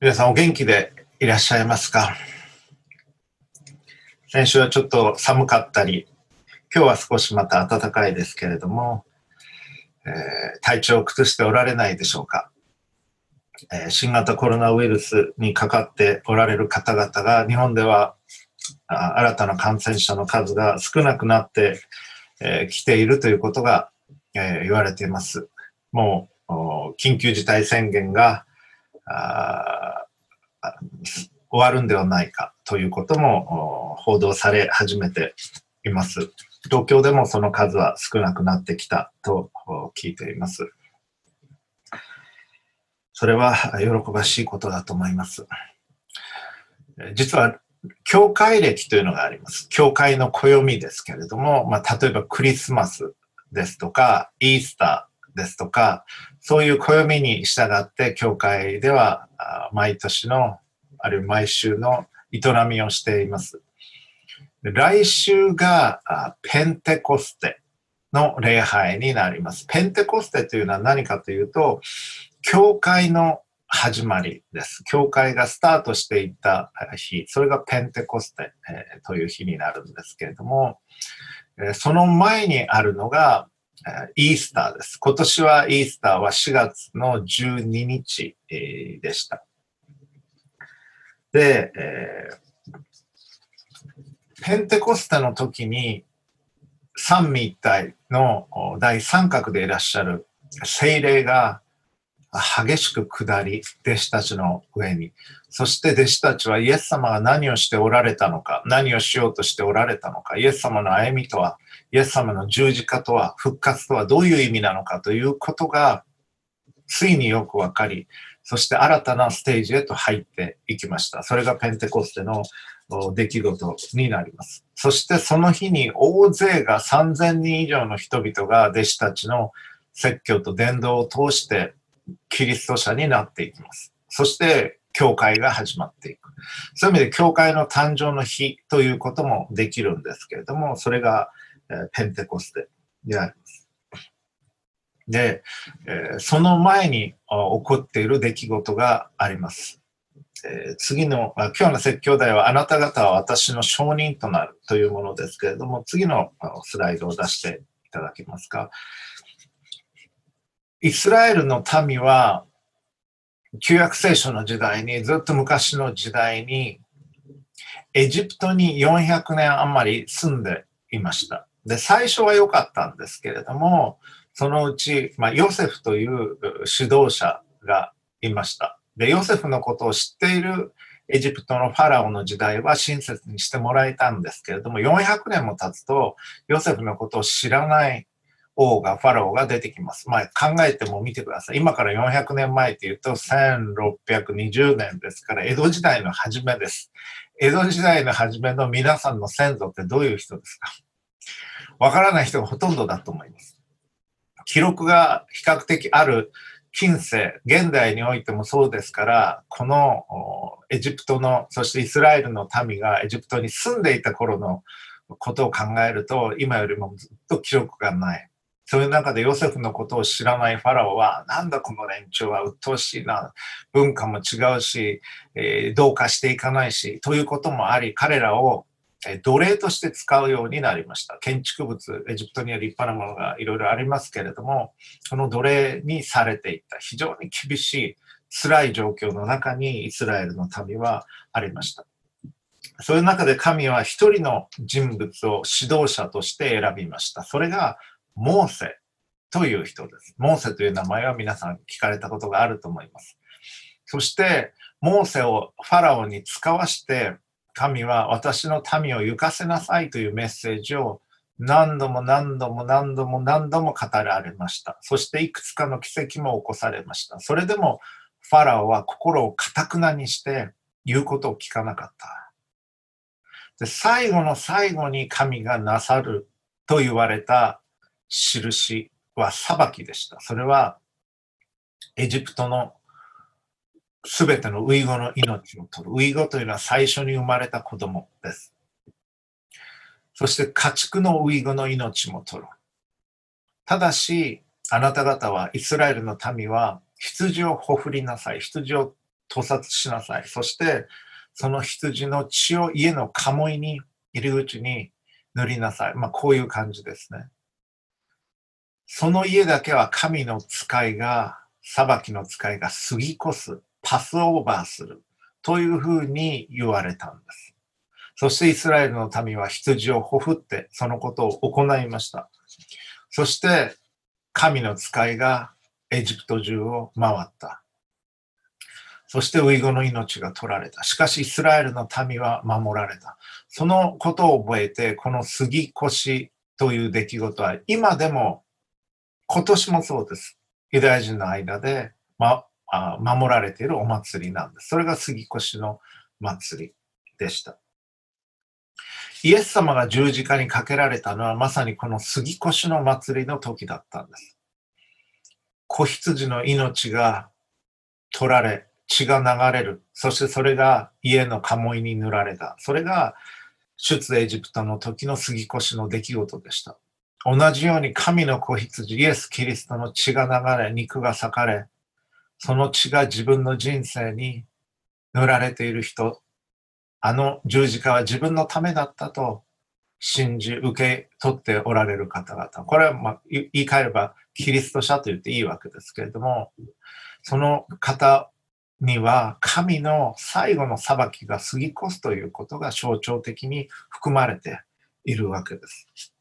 皆さんお元気でいらっしゃいますか？先週はちょっと寒かったり、今日は少しまた暖かいですけれども、えー、体調を崩しておられないでしょうか、えー、新型コロナウイルスにかかっておられる方々が日本では新たな感染者の数が少なくなってき、えー、ているということが、えー、言われています。もう緊急事態宣言が終わるんではないかということも報道され始めています。東京でもその数は少なくなってきたと聞いています。それは喜ばしいことだと思います。実は、教会歴というのがあります。教会の暦ですけれども、まあ、例えばクリスマスですとか、イースターですとか、そういう暦に従って教会では毎年の、あるいは毎週の営みをしています。来週がペンテコステの礼拝になります。ペンテコステというのは何かというと、教会の始まりです。教会がスタートしていった日、それがペンテコステという日になるんですけれども、その前にあるのがイースターです。今年はイースターは4月の12日でした。で、えー、ペンテコステの時に三位一体の大三角でいらっしゃる精霊が激しく下り、弟子たちの上に。そして弟子たちはイエス様が何をしておられたのか、何をしようとしておられたのか、イエス様の歩みとは、イエス様の十字架とは、復活とはどういう意味なのかということが、ついによくわかり、そして新たなステージへと入っていきました。それがペンテコステの出来事になります。そしてその日に大勢が3000人以上の人々が弟子たちの説教と伝道を通してキリスト者になっていきます。そして、教会が始まっていく。そういう意味で、教会の誕生の日ということもできるんですけれども、それが、ペンテコステであります。で、その前に起こっている出来事があります。次の、今日の説教題は、あなた方は私の証人となるというものですけれども、次のスライドを出していただけますか。イスラエルの民は、旧約聖書の時代に、ずっと昔の時代に、エジプトに400年余り住んでいました。で、最初は良かったんですけれども、そのうち、まあ、ヨセフという指導者がいました。で、ヨセフのことを知っているエジプトのファラオの時代は親切にしてもらえたんですけれども、400年も経つと、ヨセフのことを知らない王が、ファラオが出てきます。まあ、考えても見てください。今から400年前っていうと1620年ですから、江戸時代の初めです。江戸時代の初めの皆さんの先祖ってどういう人ですか？わからない人がほとんどだと思います。記録が比較的ある近世、現代においてもそうですから、このエジプトの、そしてイスラエルの民がエジプトに住んでいた頃のことを考えると、今よりもずっと記録がない。そういう中でヨセフのことを知らないファラオは、なんだこの連中は鬱陶しいな、文化も違うし、えー、どうかしていかないし、ということもあり、彼らを奴隷として使うようになりました。建築物、エジプトには立派なものがいろいろありますけれども、その奴隷にされていった、非常に厳しい、辛い状況の中にイスラエルの民はありました。そういう中で神は一人の人物を指導者として選びました。それがモーセという人です。モーセという名前は皆さん聞かれたことがあると思います。そして、モーセをファラオに使わして、神は私の民を行かせなさいというメッセージを何度も何度も何度も何度も語られました。そしていくつかの奇跡も起こされました。それでもファラオは心をかたくなにして言うことを聞かなかった。で最後の最後に神がなさると言われた印は裁きでした。それはエジプトのすべてのウイゴの命を取る。ウイゴというのは最初に生まれた子供です。そして家畜のウイゴの命も取る。ただし、あなた方は、イスラエルの民は、羊をほふりなさい。羊を屠殺しなさい。そして、その羊の血を家の鴨居に、入り口に塗りなさい。まあ、こういう感じですね。その家だけは神の使いが、裁きの使いが過ぎ越す、パスオーバーする、というふうに言われたんです。そしてイスラエルの民は羊をほふってそのことを行いました。そして神の使いがエジプト中を回った。そしてウイゴの命が取られた。しかしイスラエルの民は守られた。そのことを覚えて、この杉越という出来事は今でも今年もそうです。ユダヤ人の間で、ま、あ守られているお祭りなんです。それが杉越の祭りでした。イエス様が十字架にかけられたのはまさにこの杉越の祭りの時だったんです。子羊の命が取られ、血が流れる。そしてそれが家の鴨居に塗られた。それが出エジプトの時の杉越の出来事でした。同じように神の子羊、イエス・キリストの血が流れ、肉が裂かれ、その血が自分の人生に塗られている人、あの十字架は自分のためだったと信じ、受け取っておられる方々。これは、まあ、言い換えればキリスト者と言っていいわけですけれども、その方には神の最後の裁きが過ぎ越すということが象徴的に含まれているわけです。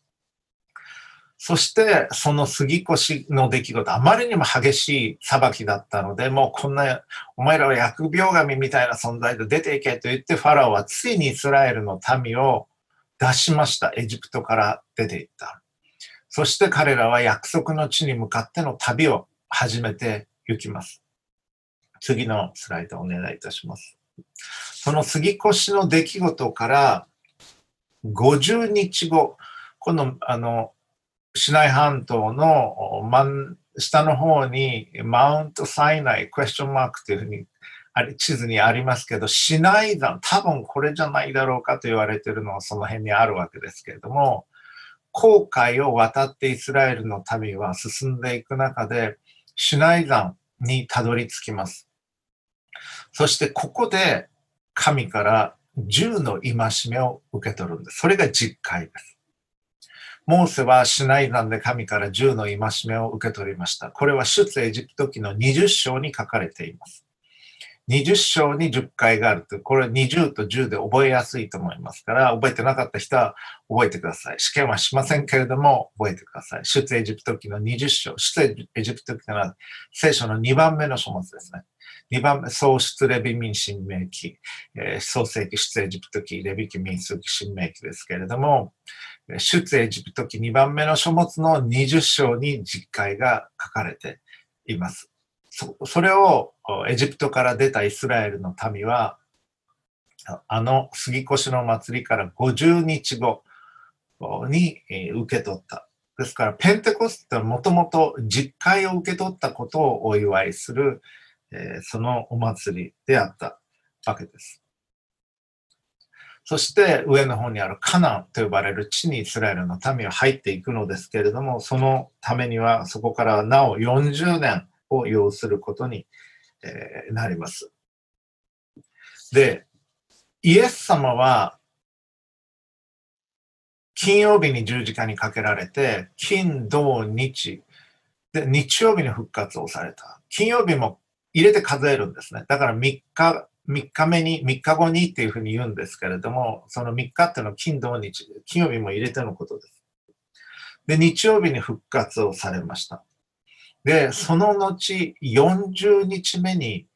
そして、その杉越の出来事、あまりにも激しい裁きだったので、もうこんな、お前らは疫病神みたいな存在で出ていけと言って、ファラオはついにイスラエルの民を出しました。エジプトから出ていった。そして彼らは約束の地に向かっての旅を始めて行きます。次のスライドお願いいたします。その杉越の出来事から50日後、このあのシナイ半島の真下の方にマウントサイナイクエスチョンマークというふうに地図にありますけど、シナイ山、多分これじゃないだろうかと言われているのはその辺にあるわけですけれども、航海を渡ってイスラエルの民は進んでいく中で、シナイ山にたどり着きます。そしてここで神から銃の戒めを受け取るんです。それが実会です。モーセはシナイ山で神から銃の戒めを受け取りました。これは出エジプト記の20章に書かれています。20章に10回があると、これ20と10で覚えやすいと思いますから、覚えてなかった人は覚えてください。試験はしませんけれども、覚えてください。出エジプト記の20章。出エジプト記というのは聖書の2番目の書物ですね。2番目、創出レビ民神明記、えー、創世記、出エジプト記、レビ記、民数記、神明記ですけれども、出エジプト記2番目の書物の20章に実会が書かれています。それをエジプトから出たイスラエルの民は、あの杉越の祭りから50日後に受け取った。ですから、ペンテコステはもともと実会を受け取ったことをお祝いする、えそのお祭りであったわけです。そして上の方にあるカナンと呼ばれる地にイスラエルの民は入っていくのですけれども、そのためにはそこからなお40年を要することになります。で、イエス様は金曜日に十字架にかけられて、金、土、日、で、日曜日に復活をされた。金曜日も入れて数えるんですね。だから3日3日目に、3日後にっていうふうに言うんですけれども、その3日っていうのは金土日、金曜日も入れてのことです。で、日曜日に復活をされました。で、その後、40日目に、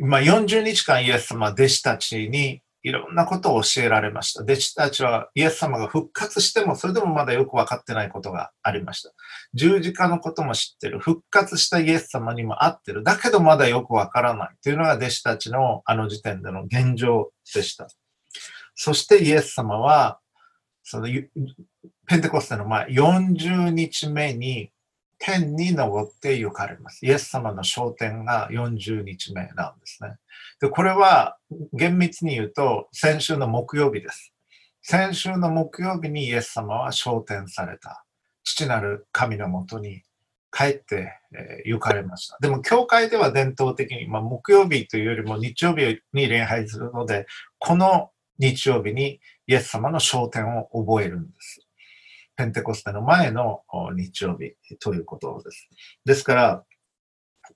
まあ、40日間イエス様、弟子たちにいろんなことを教えられました。弟子たちはイエス様が復活しても、それでもまだよく分かってないことがありました。十字架のことも知ってる。復活したイエス様にも会ってる。だけどまだよく分からないというのが弟子たちのあの時点での現状でした。そしてイエス様は、そのペンテコステの前、40日目に天に昇って行かれます。イエス様の昇天が40日目なんですね。で、これは厳密に言うと先週の木曜日です。先週の木曜日にイエス様は昇天された。父なる神のもとに帰って、え行かれました。でも、教会では伝統的に、まあ、木曜日というよりも日曜日に礼拝するので、この日曜日にイエス様の昇天を覚えるんです。ペンテコステの前の日曜日ということです。ですから、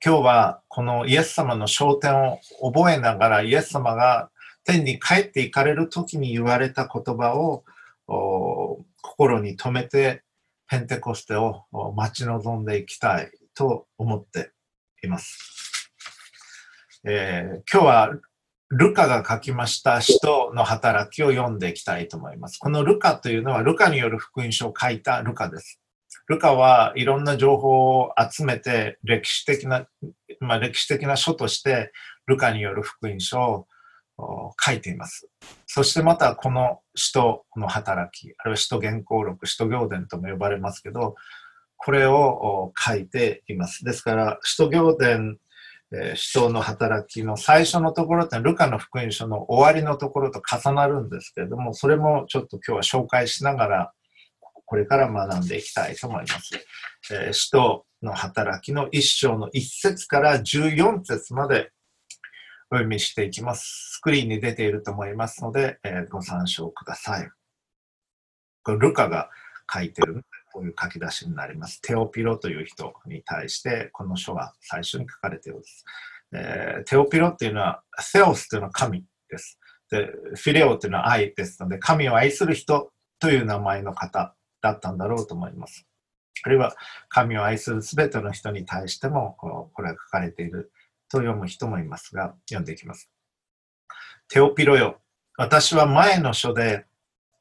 今日はこのイエス様の昇天を覚えながら、イエス様が天に帰って行かれる時に言われた言葉を心に留めて、ペンテコステを待ち望んでいきたいと思っています。えー今日はルカが書きました使徒の働きを読んでいきたいと思います。このルカというのはルカによる福音書を書いたルカです。ルカはいろんな情報を集めて歴史的な、まあ、歴史的な書としてルカによる福音書を書いています。そしてまたこの使徒の働き、あるいは使徒原稿録、使徒行伝とも呼ばれますけど、これを書いています。ですから、使徒行伝、えー使徒の働きの最初のところってルカの福音書の終わりのところと重なるんですけれども、それもちょっと今日は紹介しながら、これから学んでいきたいと思います。えー使徒の働きの一章の一節から14節までお読みしていきます。スクリーンに出ていると思いますので、えーご参照ください。これルカが書いてる、こういう書き出しになります。テオピロという人に対して、この書が最初に書かれています。えーテオピロっていうのは、セオスというのは神です。で、フィレオというのは愛ですので、神を愛する人という名前の方だったんだろうと思います。あるいは、神を愛するすべての人に対しても、これが書かれていると読む人もいますが、読んでいきます。テオピロよ、私は前の書で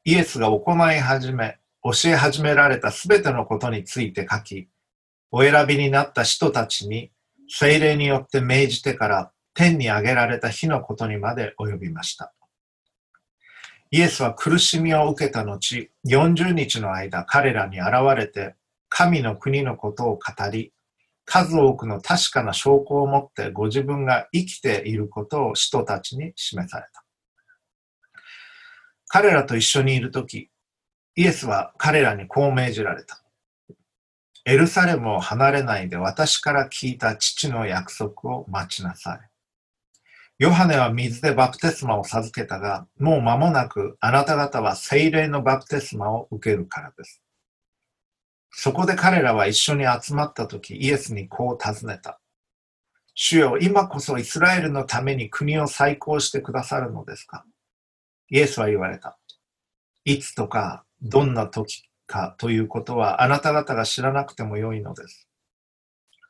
イエスが行い始め、教え始められたすべてのことについて書き、お選びになった人たちに精霊によって命じてから天に上げられた日のことにまで及びました。イエスは苦しみを受けた後、40日の間彼らに現れて、神の国のことを語り、数多くの確かな証拠を持ってご自分が生きていることを人たちに示された。彼らと一緒にいるとき、イエスは彼らにこう命じられた。エルサレムを離れないで私から聞いた父の約束を待ちなさい。ヨハネは水でバプテスマを授けたが、もう間もなくあなた方は精霊のバプテスマを受けるからです。そこで彼らは一緒に集まったとき、イエスにこう尋ねた。主よ、今こそイスラエルのために国を再興してくださるのですか？イエスは言われた。いつとか、どんな時かということはあなた方が知らなくてもよいのです。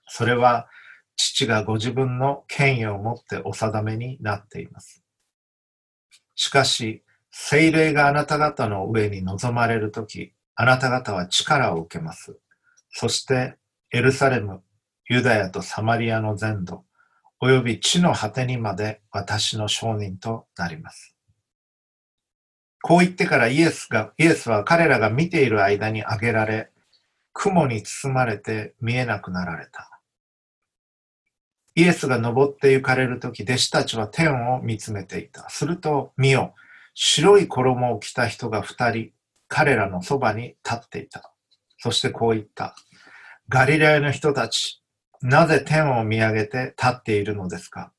それは父がご自分の権威を持ってお定めになっています。しかし、精霊があなた方の上に臨まれるとき、あなた方は力を受けます。そして、エルサレム、ユダヤとサマリアの全土、および地の果てにまで私の証人となります。こう言ってからイエスが、イエスは彼らが見ている間に挙げられ、雲に包まれて見えなくなられた。イエスが登って行かれるとき、弟子たちは天を見つめていた。すると、見よ、白い衣を着た人が二人、彼らのそばに立っていた。そしてこう言った。ガリラヤの人たち、なぜ天を見上げて立っているのですか？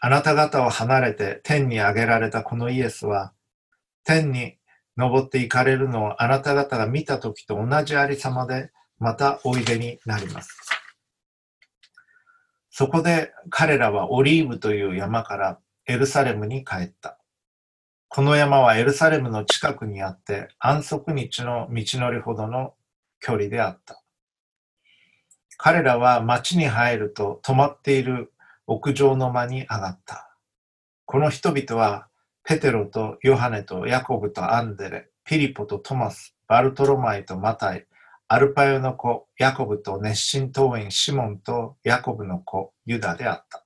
あなた方を離れて天に上げられたこのイエスは、天に登って行かれるのをあなた方が見た時と同じありさまで、またおいでになります。そこで彼らはオリーブという山からエルサレムに帰った。この山はエルサレムの近くにあって安息日の道のりほどの距離であった。彼らは町に入ると泊まっている屋上の間に上がった。この人々はペテロとヨハネとヤコブとアンデレ、ピリポとトマス、バルトロマイとマタイ、アルパヨの子、ヤコブと熱心党員シモンとヤコブの子、ユダであった。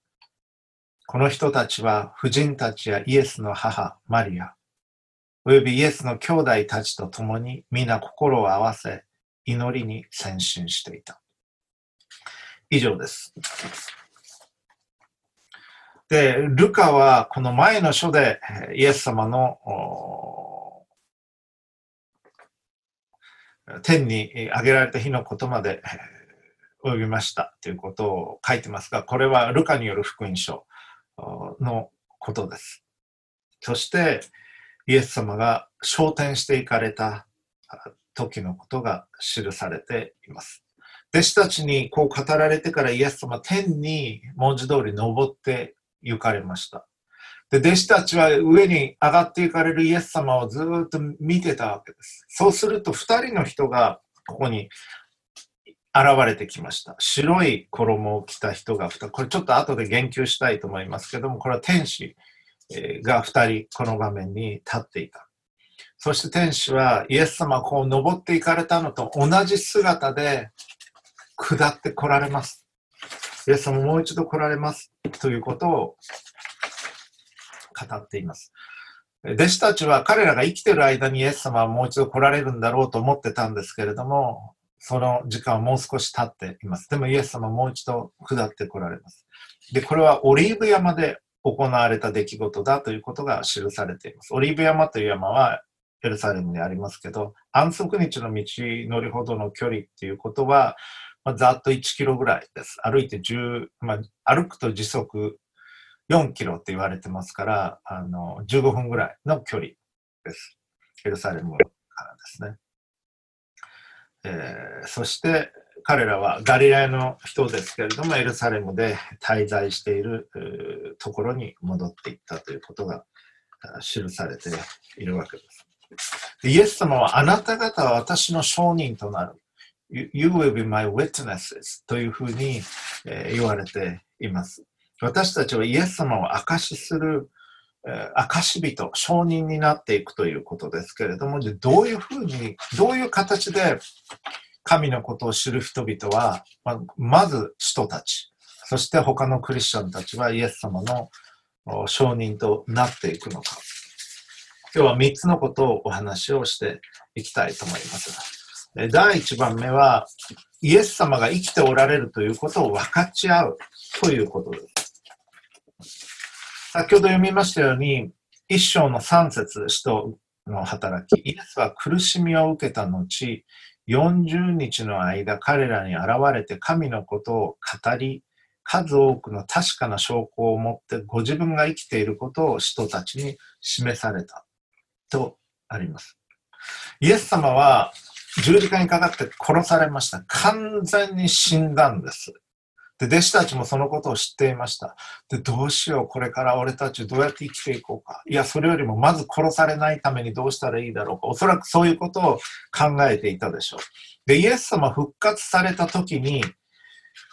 この人たちは婦人たちやイエスの母、マリア、およびイエスの兄弟たちと共に皆心を合わせ、祈りに先進していた。以上です。で、ルカはこの前の書でイエス様のお天にえー上げられた日のことまで及びましたということを書いてますが、これはルカによる福音書のことです。そして、イエス様が昇天していかれた時のことが記されています。弟子たちにこう語られてからイエス様天に文字通り登って行かれました。で、弟子たちは上に上がっていかれるイエス様をずっと見てたわけです。そうすると二人の人がここに現れてきました。白い衣を着た人が2人、これちょっと後で言及したいと思いますけども、これは天使が2人この場面に立っていた。そして天使はイエス様こう登っていかれたのと同じ姿で下って来られます。イエス様もう一度来られますということを語っています。弟子たちは彼らが生きてる間にイエス様はもう一度来られるんだろうと思ってたんですけれども、その時間はもう少し経っています。でもイエス様はもう一度下って来られます。で、これはオリーブ山で行われた出来事だということが記されています。オリーブ山という山はエルサレムにありますけど、安息日の道のりほどの距離っていうことは、まあ、ざっと1キロぐらいです。歩いて10、まあ、歩くと時速4キロって言われてますから、あの、15分ぐらいの距離です。エルサレムからですね。えー、そして彼らはガリラヤの人ですけれども、エルサレムで滞在しているところに戻っていったということが記されているわけです。イエス様はあなた方は私の証人となる。You will be my witnesses というふうに、え言われています。私たちはイエス様を証しする、え証人、証人になっていくということですけれども、どういうふうに、どういう形で神のことを知る人々は、ままず人たち、そして他のクリスチャンたちはイエス様の証人となっていくのか。今日は3つのことをお話をしていきたいと思います。第1番目は、イエス様が生きておられるということを分かち合うということです。先ほど読みましたように、一章の3節使徒の働き、イエスは苦しみを受けた後、40日の間彼らに現れて神のことを語り、数多くの確かな証拠を持ってご自分が生きていることを人たちに示されたとあります。イエス様は十字架にかかって殺されました。完全に死んだんです。で、弟子たちもそのことを知っていました。で、どうしよう、これから俺たちどうやって生きていこうか。いや、それよりもまず殺されないためにどうしたらいいだろうか。おそらくそういうことを考えていたでしょう。で、イエス様復活された時に、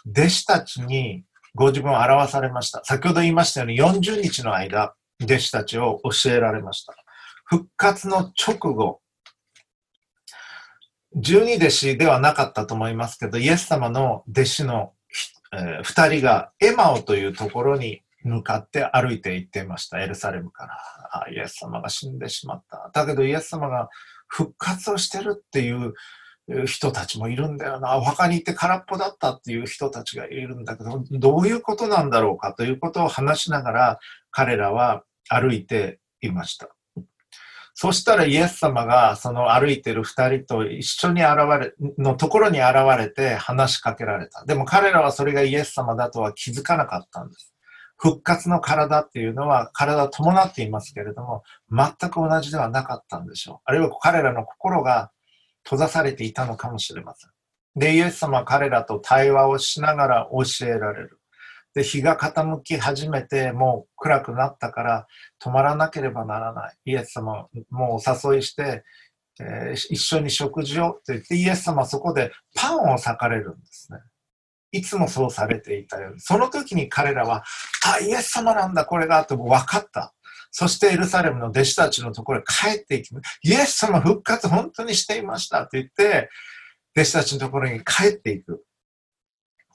弟子たちにご自分を表されました。先ほど言いましたように40日の間、弟子たちを教えられました。復活の直後、十二弟子ではなかったと思いますけど、イエス様の弟子のえ、2人がエマオというところに向かって歩いて行っていました、エルサレムから。あイエス様が死んでしまった。だけどイエス様が復活をしてるっていう人たちもいるんだよな。お墓に行って空っぽだったっていう人たちがいるんだけど、どういうことなんだろうかということを話しながら彼らは歩いていました。そしたらイエス様がその歩いてる二人と一緒に現れ、のところに現れて話しかけられた。でも彼らはそれがイエス様だとは気づかなかったんです。復活の体っていうのは体を伴っていますけれども、全く同じではなかったんでしょう。あるいは彼らの心が閉ざされていたのかもしれません。で、イエス様は彼らと対話をしながら教えられる。で、日が傾き始めて、もう暗くなったから止まらなければならない。イエス様、もうお誘いして、えー、一緒に食事をって言って、イエス様はそこでパンを裂かれるんですね。いつもそうされていたように。その時に彼らは、あ、イエス様なんだ、これが、と分かった。そしてエルサレムの弟子たちのところへ帰っていき、イエス様復活本当にしていましたと言って、弟子たちのところに帰っていく。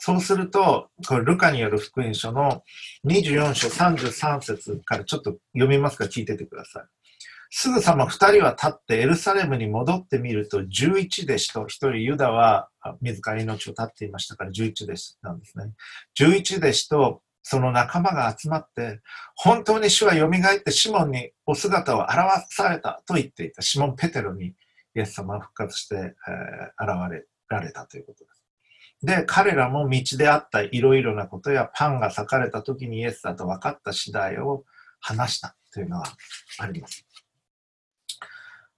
そうすると、これルカによる福音書の24章33節からちょっと読みますか？聞いててください。すぐさま二人は立ってエルサレムに戻ってみると11弟子と一人ユダは自ら命を絶っていましたから11弟子なんですね。11弟子とその仲間が集まって本当に主は蘇ってシモンにお姿を現されたと言っていたシモン・ペテロにイエス様は復活して、えー、現れられたということです。で、彼らも道であったいろいろなことやパンが裂かれた時にイエスだと分かった次第を話したというのはあります。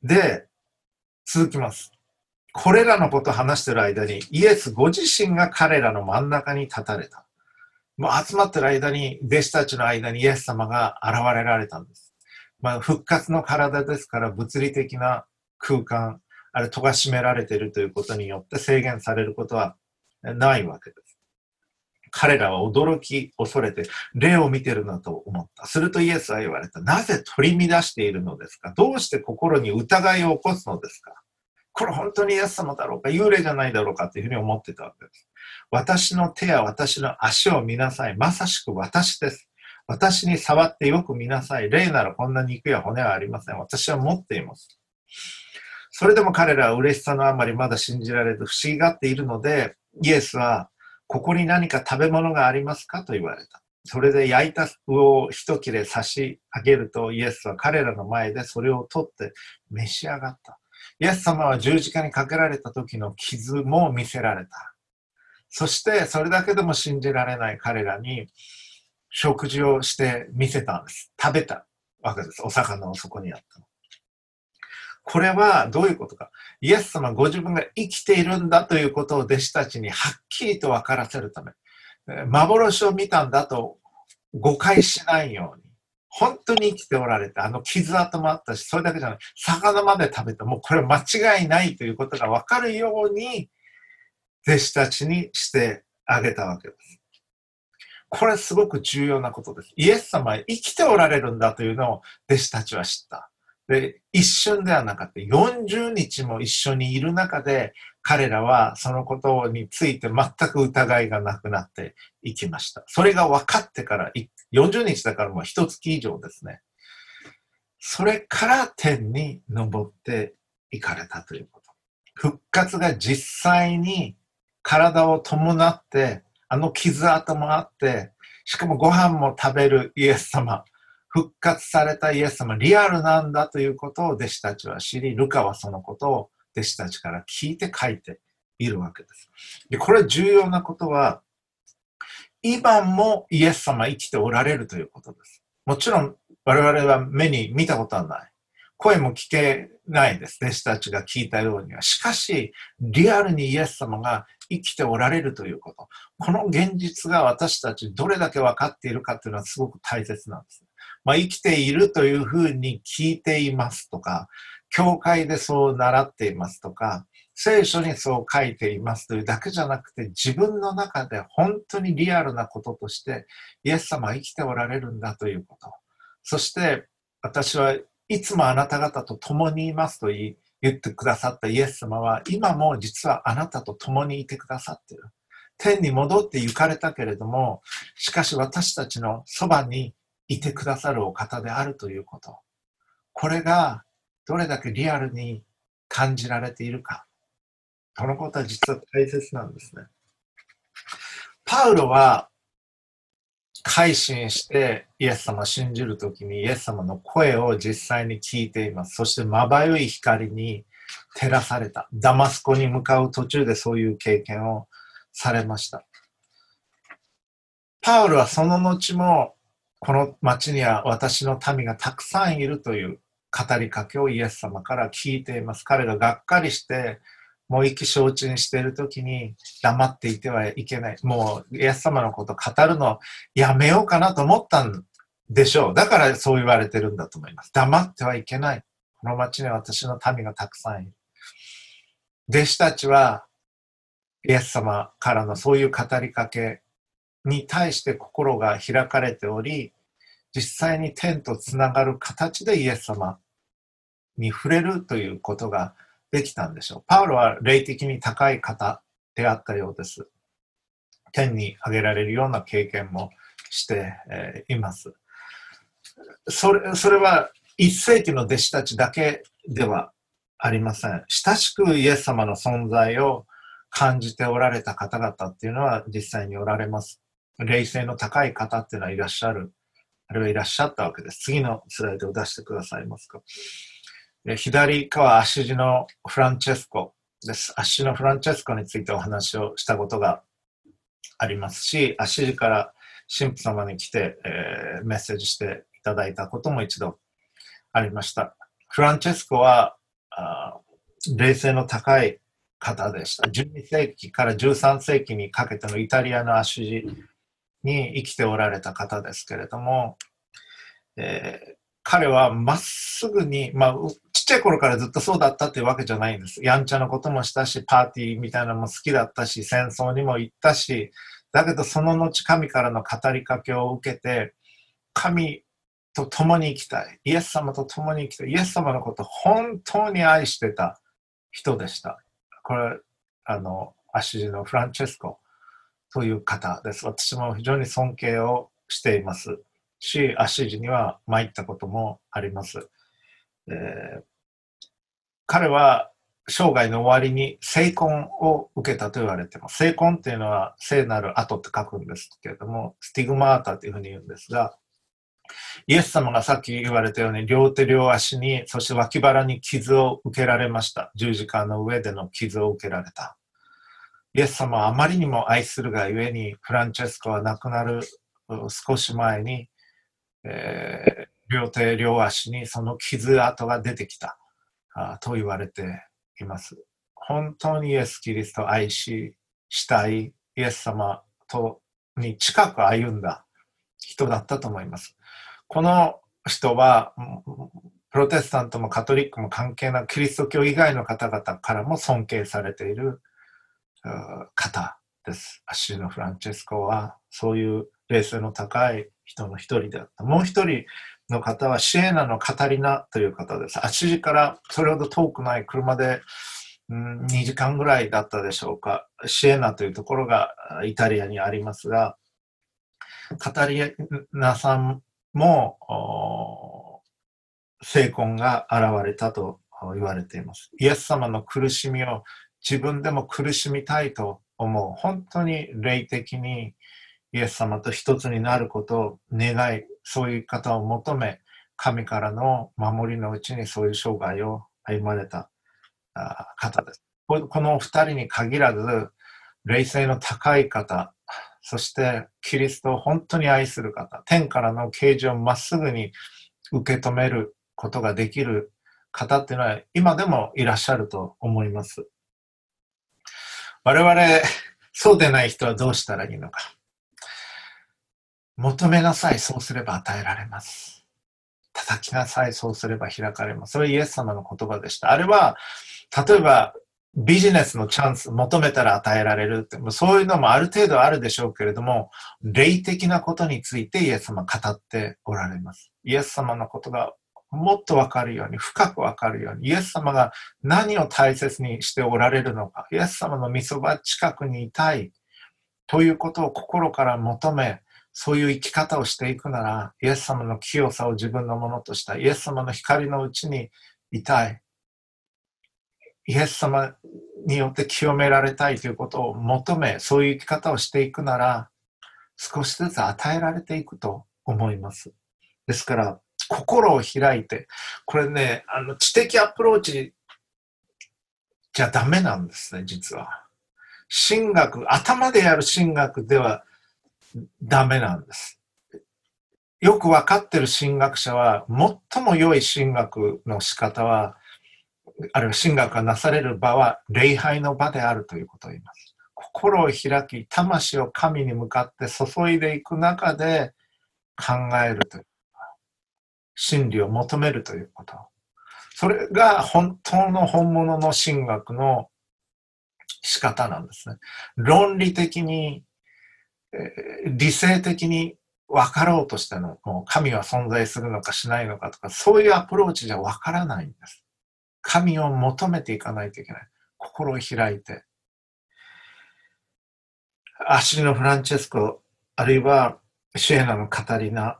で、続きます。これらのことを話している間に、イエスご自身が彼らの真ん中に立たれた。もう集まってる間に、弟子たちの間にイエス様が現れられたんです。まあ、復活の体ですから、物理的な空間、あれ、戸が閉められているということによって制限されることはないわけです。彼らは驚き、恐れて、霊を見てるなと思った。するとイエスは言われた。なぜ取り乱しているのですか？どうして心に疑いを起こすのですか？これ本当にイエス様だろうか？幽霊じゃないだろうかというふうに思ってたわけです。私の手や私の足を見なさい。まさしく私です。私に触ってよく見なさい。霊ならこんな肉や骨はありません。私は持っています。それでも彼らは嬉しさのあまりまだ信じられず不思議がっているので、イエスは、ここに何か食べ物がありますか？と言われた。それで焼いた魚を一切れ差し上げると、イエスは彼らの前でそれを取って召し上がった。イエス様は十字架にかけられた時の傷も見せられた。そしてそれだけでも信じられない彼らに食事をして見せたんです。食べたわけです。お魚をそこにあったの。これはどういうことか。イエス様ご自分が生きているんだということを弟子たちにはっきりと分からせるため、幻を見たんだと誤解しないように、本当に生きておられて、あの傷跡もあったし、それだけじゃない、魚まで食べた、もうこれ間違いないということが分かるように、弟子たちにしてあげたわけです。これすごく重要なことです。イエス様は生きておられるんだというのを弟子たちは知った。で、一瞬ではなかった。40日も一緒にいる中で、彼らはそのことについて全く疑いがなくなっていきました。それが分かってから、40日だからもう一月以上ですね。それから天に登っていかれたということ。復活が実際に体を伴って、あの傷跡もあって、しかもご飯も食べるイエス様。復活されたイエス様、リアルなんだということを弟子たちは知り、ルカはそのことを弟子たちから聞いて書いているわけです。で、これ重要なことは、今もイエス様生きておられるということです。もちろん我々は目に見たことはない。声も聞けないです。弟子たちが聞いたようには。しかし、リアルにイエス様が生きておられるということ。この現実が私たちどれだけ分かっているかというのはすごく大切なんです。まあ、生きているというふうに聞いていますとか、教会でそう習っていますとか、聖書にそう書いていますというだけじゃなくて、自分の中で本当にリアルなこととして、イエス様は生きておられるんだということ。そして、私はいつもあなた方と共にいますと言い、言ってくださったイエス様は、今も実はあなたと共にいてくださっている。天に戻って行かれたけれども、しかし私たちのそばにいてくださるお方であるということ。これがどれだけリアルに感じられているか。このことは実は大切なんですね。パウロは改心してイエス様を信じるときにイエス様の声を実際に聞いています。そしてまばゆい光に照らされた。ダマスコに向かう途中でそういう経験をされました。パウロはその後もこの町には私の民がたくさんいるという語りかけをイエス様から聞いています。彼ががっかりして、もう意気消沈している時に黙っていてはいけない。もうイエス様のこと語るのやめようかなと思ったんでしょう。だからそう言われてるんだと思います。黙ってはいけない。この町には私の民がたくさんいる。弟子たちはイエス様からのそういう語りかけに対して心が開かれており、実際に天とつながる形でイエス様に触れるということができたんでしょう。パウロは霊的に高い方であったようです。天に上げられるような経験もして、います。それそれは一世紀の弟子たちだけではありません。親しくイエス様の存在を感じておられた方々っていうのは実際におられます。霊性の高い方っていうのはいらっしゃる。あるいはいらっしゃったわけです。次のスライドを出してくださいますか。左側足地のフランチェスコです。足のフランチェスコについてお話をしたことがありますし、足時から神父様に来て、えー、メッセージしていただいたことも一度ありました。フランチェスコは、あ冷静の高い方でした。12世紀から13世紀にかけてのイタリアの足地に生きておられた方ですけれども、えー、彼はまっすぐに、まあ、ちっちゃい頃からずっとそうだったっていうわけじゃないんです。やんちゃなこともしたし、パーティーみたいなのも好きだったし、戦争にも行ったし、だけどその後神からの語りかけを受けて、神と共に生きたい。イエス様と共に生きたい。イエス様のことを本当に愛してた人でした。これ、あの、足地のフランチェスコという方です。私も非常に尊敬をしていますし、足地には参ったこともあります。えー、彼は生涯の終わりに聖婚を受けたと言われてます。聖婚っていうのは聖なる後って書くんですけれども、スティグマータというふうに言うんですが、イエス様がさっき言われたように両手両足にそして脇腹に傷を受けられました十字架の上での傷を受けられたイエス様はあまりにも愛するがゆえにフランチェスコは亡くなる少し前に、えー、両手両足にその傷跡が出てきたと言われています。本当にイエス・キリストを愛ししたいイエス様とに近く歩んだ人だったと思います。この人は、プロテスタントもカトリックも関係なくキリスト教以外の方々からも尊敬されている方です。アッシーのフランチェスコは、そういう冷静の高い人の一人であった。もう一人の方はシエナのカタリナという方です。アッシーからそれほど遠くない車で、うん、2時間ぐらいだったでしょうか。シエナというところがイタリアにありますが、カタリナさんも成婚が現れたと言われています。イエス様の苦しみを自分でも苦しみたいと思う。本当に霊的にイエス様と一つになることを願い、そういう方を求め、神からの守りのうちにそういう生涯を歩まれた方です。このお二人に限らず、霊性の高い方、そしてキリストを本当に愛する方、天からの啓示をまっすぐに受け止めることができる方っていうのは今でもいらっしゃると思います。我々、そうでない人はどうしたらいいのか。求めなさい、そうすれば与えられます。叩きなさい、そうすれば開かれます。それイエス様の言葉でした。あれは、例えばビジネスのチャンス求めたら与えられるって、そういうのもある程度あるでしょうけれども、霊的なことについてイエス様語っておられます。イエス様のことがもっとわかるように、深くわかるように、イエス様が何を大切にしておられるのか、イエス様のみそば近くにいたいということを心から求め、そういう生き方をしていくなら、イエス様の清さを自分のものとした、イエス様の光のうちにいたい。イエス様によって清められたいということを求め、そういう生き方をしていくなら、少しずつ与えられていくと思います。ですから、心を開いて、これね、あの知的アプローチじゃダメなんですね、実は。神学、頭でやる神学ではダメなんです。よくわかってる神学者は、最も良い神学の仕方は、あるいは神学がなされる場は礼拝の場であるということを言います。心を開き、魂を神に向かって注いでいく中で考えるという。真理を求めるということ。それが本当の本物の神学の仕方なんですね。論理的に、えー、理性的に分かろうとしての、もう神は存在するのかしないのかとか、そういうアプローチじゃ分からないんです。神を求めていかないといけない。心を開いて。アシリのフランチェスコ、あるいはシエナのカタリナ、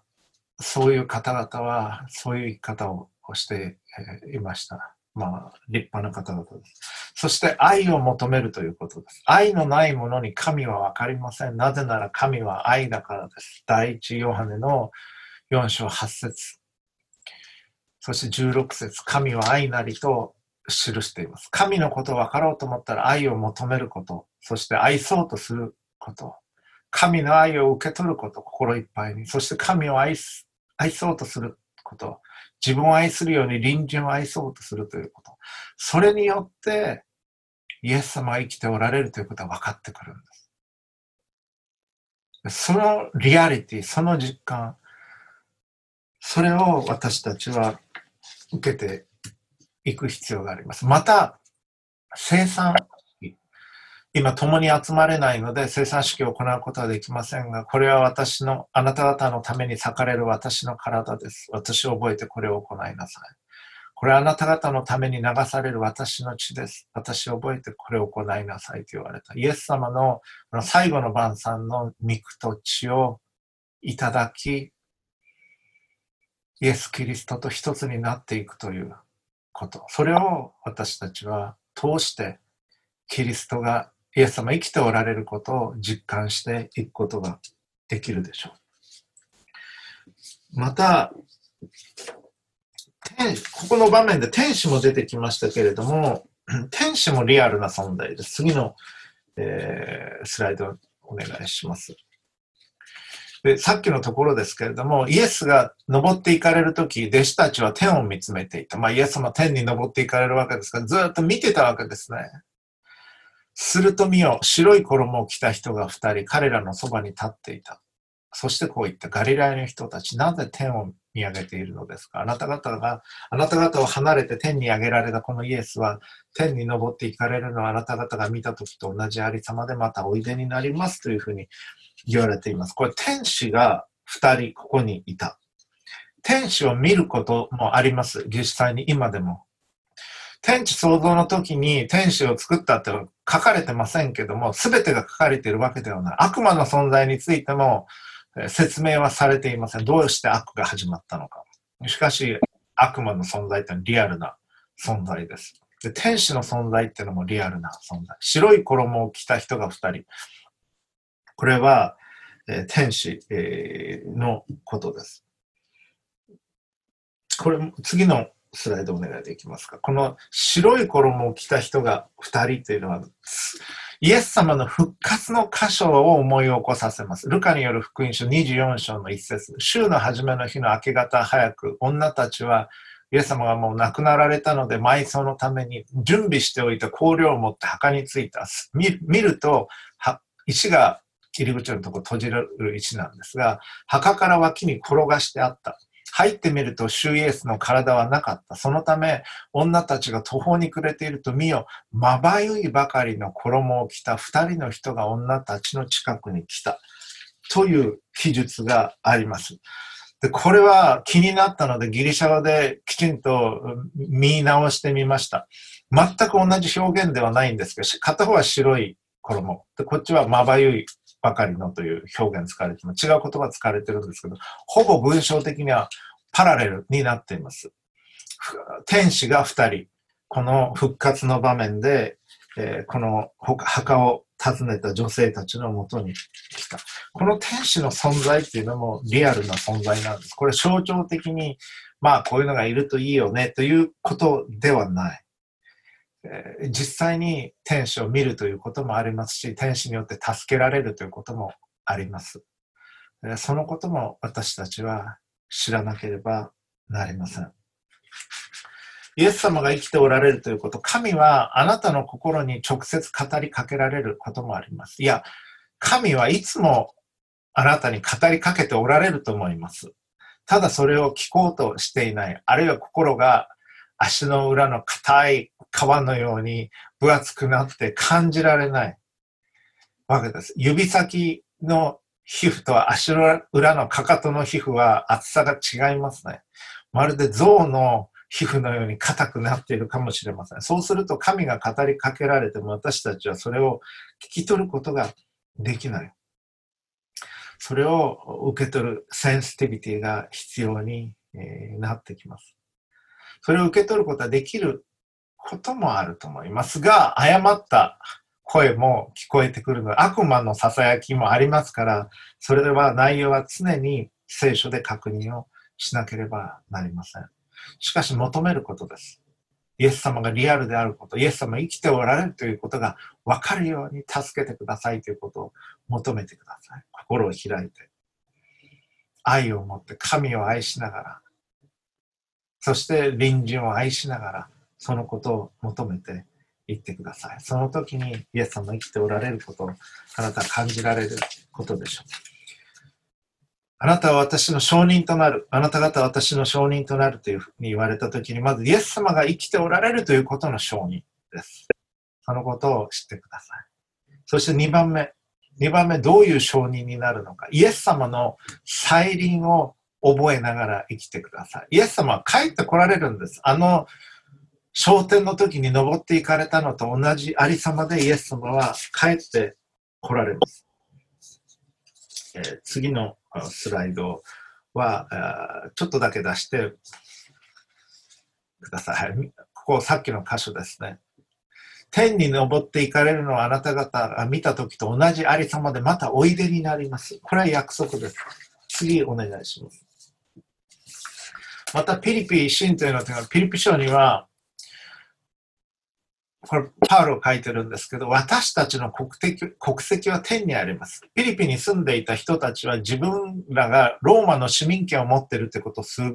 そういう方々はそういう生き方をしていました。まあ、立派な方々です。そして愛を求めるということです。愛のないものに神はわかりません。なぜなら神は愛だからです。第一ヨハネの4章8節そして16節神は愛なりと記しています。神のことを分かろうと思ったら愛を求めること、そして愛そうとすること、神の愛を受け取ること、心いっぱいに、そして神を愛す愛そうとすること、自分を愛するように隣人を愛そうとするということ、それによってイエス様が生きておられるということは分かってくるんです。そのリアリティ、その実感、それを私たちは受けていく必要があります。また、生産今共に集まれないので生産式を行うことはできませんが、これは私の、あなた方のために裂かれる私の体です。私を覚えてこれを行いなさい。これはあなた方のために流される私の血です。私を覚えてこれを行いなさいと言われた。イエス様の最後の晩餐の肉と血をいただき、イエス・キリストと一つになっていくということ。それを私たちは通してキリストがイエス様生きておられることを実感していくことができるでしょう。また、ここの場面で天使も出てきましたけれども、天使もリアルな存在です。次の、えー、スライドお願いします。でさっきのところですけれども、イエスが登っていかれるとき、弟子たちは天を見つめていた。まあ、イエス様天に登っていかれるわけですから、ずっと見てたわけですね。すると見よ、白い衣を着た人が二人、彼らのそばに立っていた。そしてこう言った、ガリラヤの人たち、なぜ天を見上げているのですか？あなた方が、あなた方を離れて天に上げられたこのイエスは、天に昇っていかれるのはあなた方が見た時と同じありさまでまたおいでになりますというふうに言われています。これ天使が二人ここにいた。天使を見ることもあります。実際に今でも。天地創造の時に天使を作ったって書かれてませんけども、全てが書かれているわけではない。悪魔の存在についても説明はされていません。どうして悪が始まったのか。しかし、悪魔の存在ってのはリアルな存在です。で天使の存在っていうのもリアルな存在。白い衣を着た人が2人。これは、え、天使、え、のことです。これ、次のスライドお願いできますか？この白い衣を着た人が2人というのは、イエス様の復活の箇所を思い起こさせます。ルカによる福音書24章の一節。週の初めの日の明け方早く、女たちはイエス様がもう亡くなられたので、埋葬のために準備しておいた香料を持って墓に着いた。見ると、石が入り口のとこ閉じる石なんですが、墓から脇に転がしてあった。入ってみると、主イエスの体はなかった。そのため、女たちが途方に暮れていると、見よ、まばゆいばかりの衣を着た二人の人が女たちの近くに来た。という記述があります。で、これは気になったので、ギリシャ語できちんと見直してみました。全く同じ表現ではないんですけど、片方は白い衣。で、こっちはまばゆいばかりのという表現使われてます。違う言葉使われてるんですけど、ほぼ文章的にはパラレルになっています。天使が二人、この復活の場面で、えー、この墓を訪ねた女性たちのもとに来た。この天使の存在っていうのもリアルな存在なんです。これ象徴的に、まあこういうのがいるといいよねということではない。え実際に天使を見るということもありますし、天使によって助けられるということもあります。えそのことも私たちは知らなければなりません。イエス様が生きておられるということ、神はあなたの心に直接語りかけられることもあります。いや、神はいつもあなたに語りかけておられると思います。ただそれを聞こうとしていない、あるいは心が足の裏の硬い皮のように分厚くなって感じられないわけです。指先の皮膚と足の裏のかかとの皮膚は厚さが違いますね。まるで象の皮膚のように硬くなっているかもしれません。そうすると神が語りかけられても私たちはそれを聞き取ることができない。それを受け取るセンシティビティが必要になってきます。それを受け取ることはできることもあると思いますが、誤った声も聞こえてくるので、悪魔の囁きもありますから、それでは内容は常に聖書で確認をしなければなりません。しかし求めることです。イエス様がリアルであること、イエス様生きておられるということが分かるように助けてくださいということを求めてください。心を開いて。愛を持って神を愛しながら、そして隣人を愛しながら、そのことを求めていってください。その時にイエス様が生きておられることをあなたは感じられることでしょう。あなたは私の証人となる。あなた方は私の証人となるというふうに言われた時に、まずイエス様が生きておられるということの証人です。そのことを知ってください。そして2番目。2番目、どういう証人になるのか。イエス様の再臨を覚えながら生きてください。イエス様は帰ってこられるんです。あの、昇天の時に登っていかれたのと同じありさまでイエス様は帰ってこられます。えー、次のスライドは、ちょっとだけ出してください。ここさっきの箇所ですね。天に昇っていかれるのはあなた方が見た時と同じありさまでまたおいでになります。これは約束です。次お願いします。またピリピ神というのは、ピリピ書には、これパウロ書いてるんですけど、私たちの国籍国籍は天にあります。フィリピに住んでいた人たちは自分らがローマの市民権を持ってるってことをすっ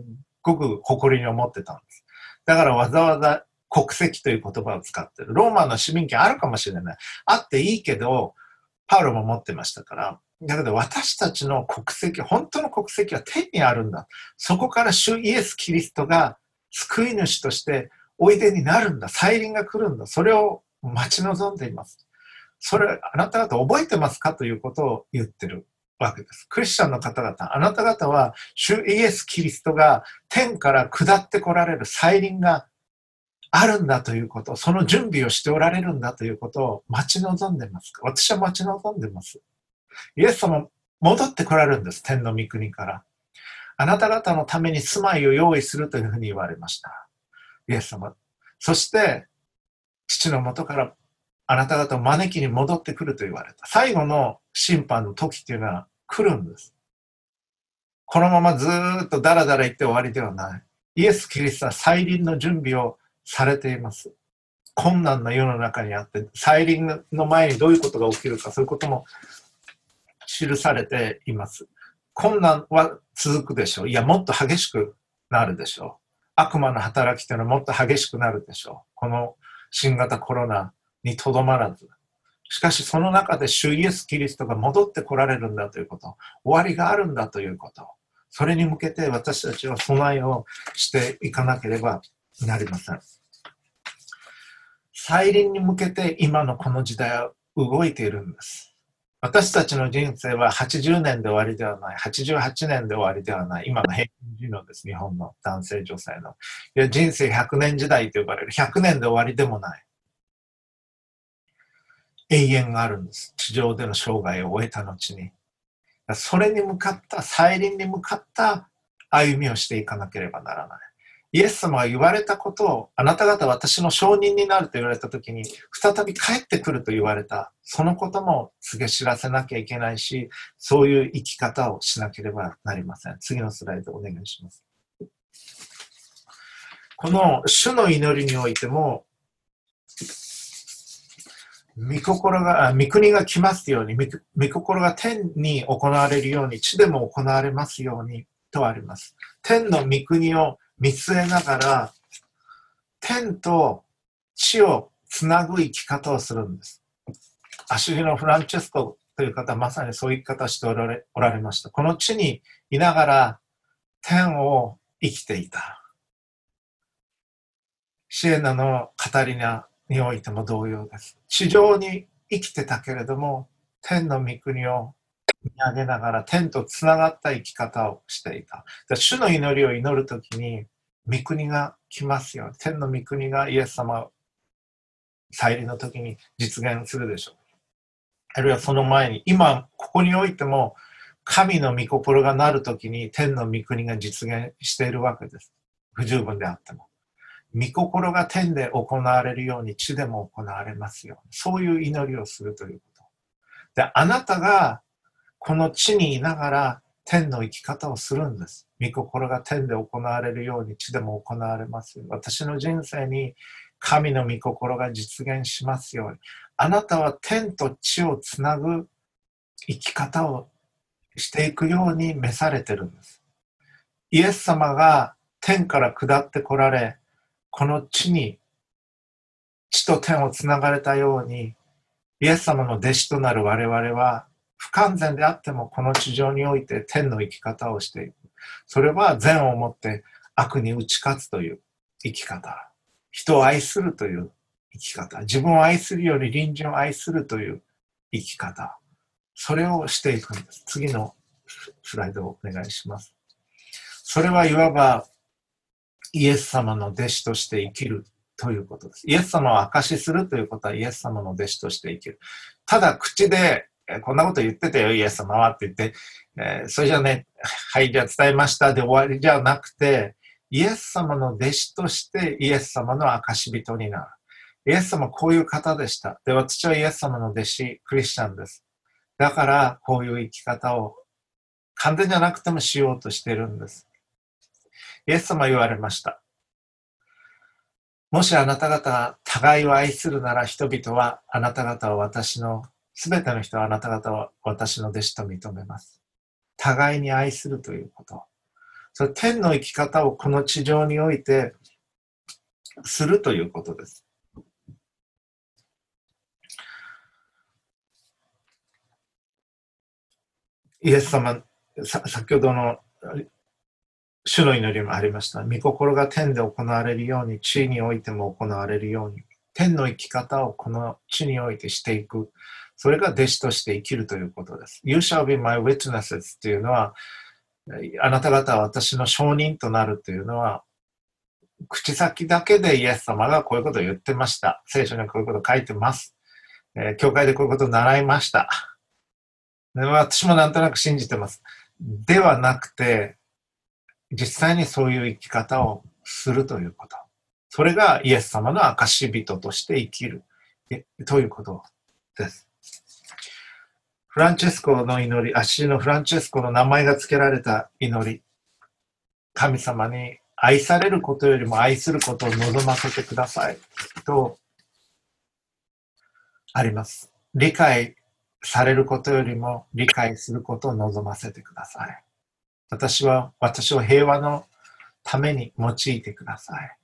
ごく誇りに思ってたんです。だからわざわざ国籍という言葉を使ってる。ローマの市民権あるかもしれない。あっていいけど、パウロも持ってましたから。だけど私たちの国籍、本当の国籍は天にあるんだ。そこから主イエス・キリストが救い主としておいでになるんだ。再臨が来るんだ。それを待ち望んでいます。それ、あなた方覚えてますかということを言ってるわけです。クリスチャンの方々、あなた方は主イエス・キリストが天から下ってこられる再臨があるんだということ、その準備をしておられるんだということを待ち望んでますか私は待ち望んでます。イエス様戻ってこられるんです、天の御国から。あなた方のために住まいを用意するというふうに言われました。イエス様。そして、父のもとからあなた方を招きに戻ってくると言われた。最後の審判の時っていうのは来るんです。このままずっとダラダラ言って終わりではない。イエス・キリストは再臨の準備をされています。困難な世の中にあって、再臨の前にどういうことが起きるか、そういうことも記されています。困難は続くでしょう。いや、もっと激しくなるでしょう。悪魔の働きというのはもっと激しくなるでしょう。この新型コロナにとどまらず。しかしその中で主イエス・キリストが戻ってこられるんだということ、終わりがあるんだということ、それに向けて私たちは備えをしていかなければなりません。再臨に向けて今のこの時代は動いているんです。私たちの人生は80年で終わりではない、88年で終わりではない、今の平均寿命です、日本の男性、女性の。いや人生100年時代と呼ばれる、100年で終わりでもない。永遠があるんです。地上での生涯を終えた後に。それに向かった、再臨に向かった歩みをしていかなければならない。イエス様が言われたことを、あなた方私の証人になると言われたときに、再び帰ってくると言われた。そのことも告げ知らせなきゃいけないし、そういう生き方をしなければなりません。次のスライドお願いします。この主の祈りにおいても、御心が、御国が来ますように、御心が天に行われるように、地でも行われますようにとあります。天の御国を見据えながら、天と地をつなぐ生き方をするんです。アシュリのフランチェスコという方はまさにそういう生き方をしておられおられました。この地にいながら天を生きていた。シエナのカタリナにおいても同様です。地上に生きてたけれども、天の御国を上げながら天とつながった生き方をしていた。主の祈りを祈るときに、御国が来ますよ。天の御国がイエス様再臨の時に実現するでしょう。あるいはその前に、今、ここにおいても、神の御心がなる時に天の御国が実現しているわけです。不十分であっても。御心が天で行われるように地でも行われますよ。そういう祈りをするということ。で、あなたがこの地にいながら天の生き方をするんです。御心が天で行われるように地でも行われます私の人生に神の御心が実現しますように。あなたは天と地をつなぐ生き方をしていくように召されてるんです。イエス様が天から下ってこられ、この地に地と天をつながれたように、イエス様の弟子となる我々は、不完全であってもこの地上において天の生き方をしていく。それは善をもって悪に打ち勝つという生き方。人を愛するという生き方。自分を愛するより隣人を愛するという生き方。それをしていくんです。次のスライドをお願いします。それはいわばイエス様の弟子として生きるということです。イエス様を証しするということはイエス様の弟子として生きる。ただ口で、こんなこと言ってたよ、イエス様はって言って、えー、それじゃね、はい、じゃあ伝えましたで終わりじゃなくて、イエス様の弟子としてイエス様の証人になる。イエス様こういう方でした。で、私はイエス様の弟子、クリスチャンです。だから、こういう生き方を完全じゃなくてもしようとしてるんです。イエス様言われました。もしあなた方が互いを愛するなら人々はあなた方は私の、すべての人はあなた方は私の弟子と認めます。互いに愛するということ。それ天の生き方をこの地上においてするということです。イエス様、先ほどの主の祈りもありました。御心が天で行われるように、地においても行われるように、天の生き方をこの地においてしていく。それが弟子として生きるということです。You shall be my witnesses というのは、あなた方は私の証人となるというのは、口先だけでイエス様がこういうことを言ってました。聖書にこういうことを書いてます。えー、教会でこういうことを習いました。私もなんとなく信じてます。ではなくて、実際にそういう生き方をするということ。それがイエス様の証人として生きるということです。フランチェスコの祈り、アシのフランチェスコの名前が付けられた祈り、神様に愛されることよりも愛することを望ませてくださいとあります。理解されることよりも理解することを望ませてください。私は、私を平和のために用いてください。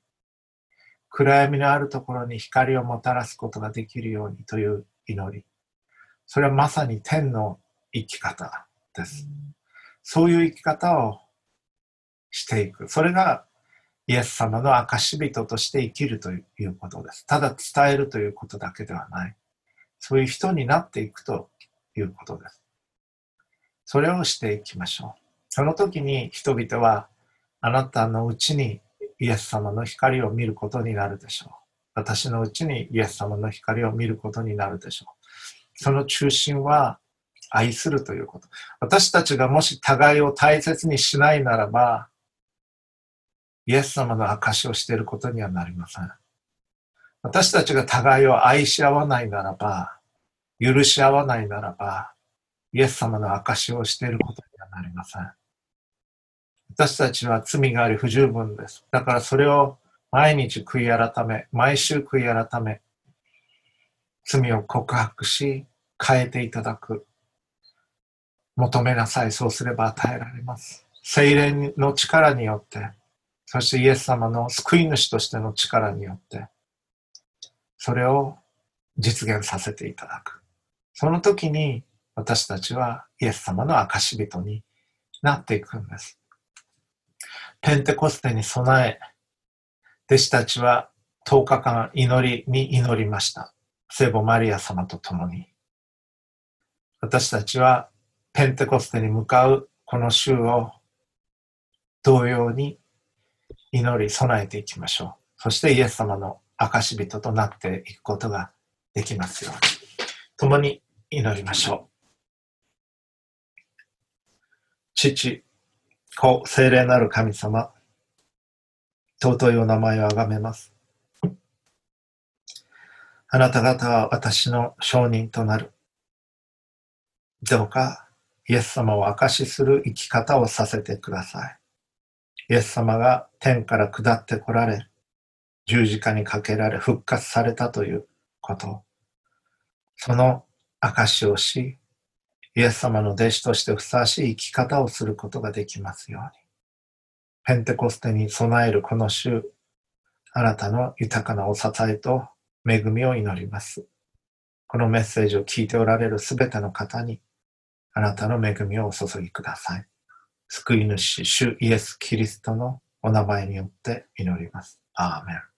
暗闇のあるところに光をもたらすことができるようにという祈り。それはまさに天の生き方です。そういう生き方をしていく。それがイエス様の証人として生きるということです。ただ伝えるということだけではない。そういう人になっていくということです。それをしていきましょう。その時に人々はあなたのうちにイエス様の光を見ることになるでしょう。私のうちにイエス様の光を見ることになるでしょう。その中心は愛するということ。私たちがもし互いを大切にしないならば、イエス様の証をしていることにはなりません。私たちが互いを愛し合わないならば、許し合わないならば、イエス様の証をしていることにはなりません。私たちは罪があり不十分です。だからそれを毎日悔い改め、毎週悔い改め、罪を告白し、変えていただく。求めなさい。そうすれば与えられます。精霊の力によって、そしてイエス様の救い主としての力によって、それを実現させていただく。その時に私たちはイエス様の証人になっていくんです。ペンテコステに備え、弟子たちは10日間祈りに祈りました。聖母マリア様と共に。私たちはペンテコステに向かうこの週を同様に祈り備えていきましょう。そしてイエス様の証人となっていくことができますように。共に祈りましょう。父、子、聖霊なる神様、尊いお名前をあがめます。あなた方は私の証人となる。どうかイエス様を証しする生き方をさせてください。イエス様が天から下ってこられ、十字架にかけられ復活されたということ。その証をし、イエス様の弟子としてふさわしい生き方をすることができますように。ペンテコステに備えるこの週、あなたの豊かなお支えと恵みを祈ります。このメッセージを聞いておられるすべての方に、あなたの恵みをお注ぎください。救い主、主イエス・キリストのお名前によって祈ります。アーメン。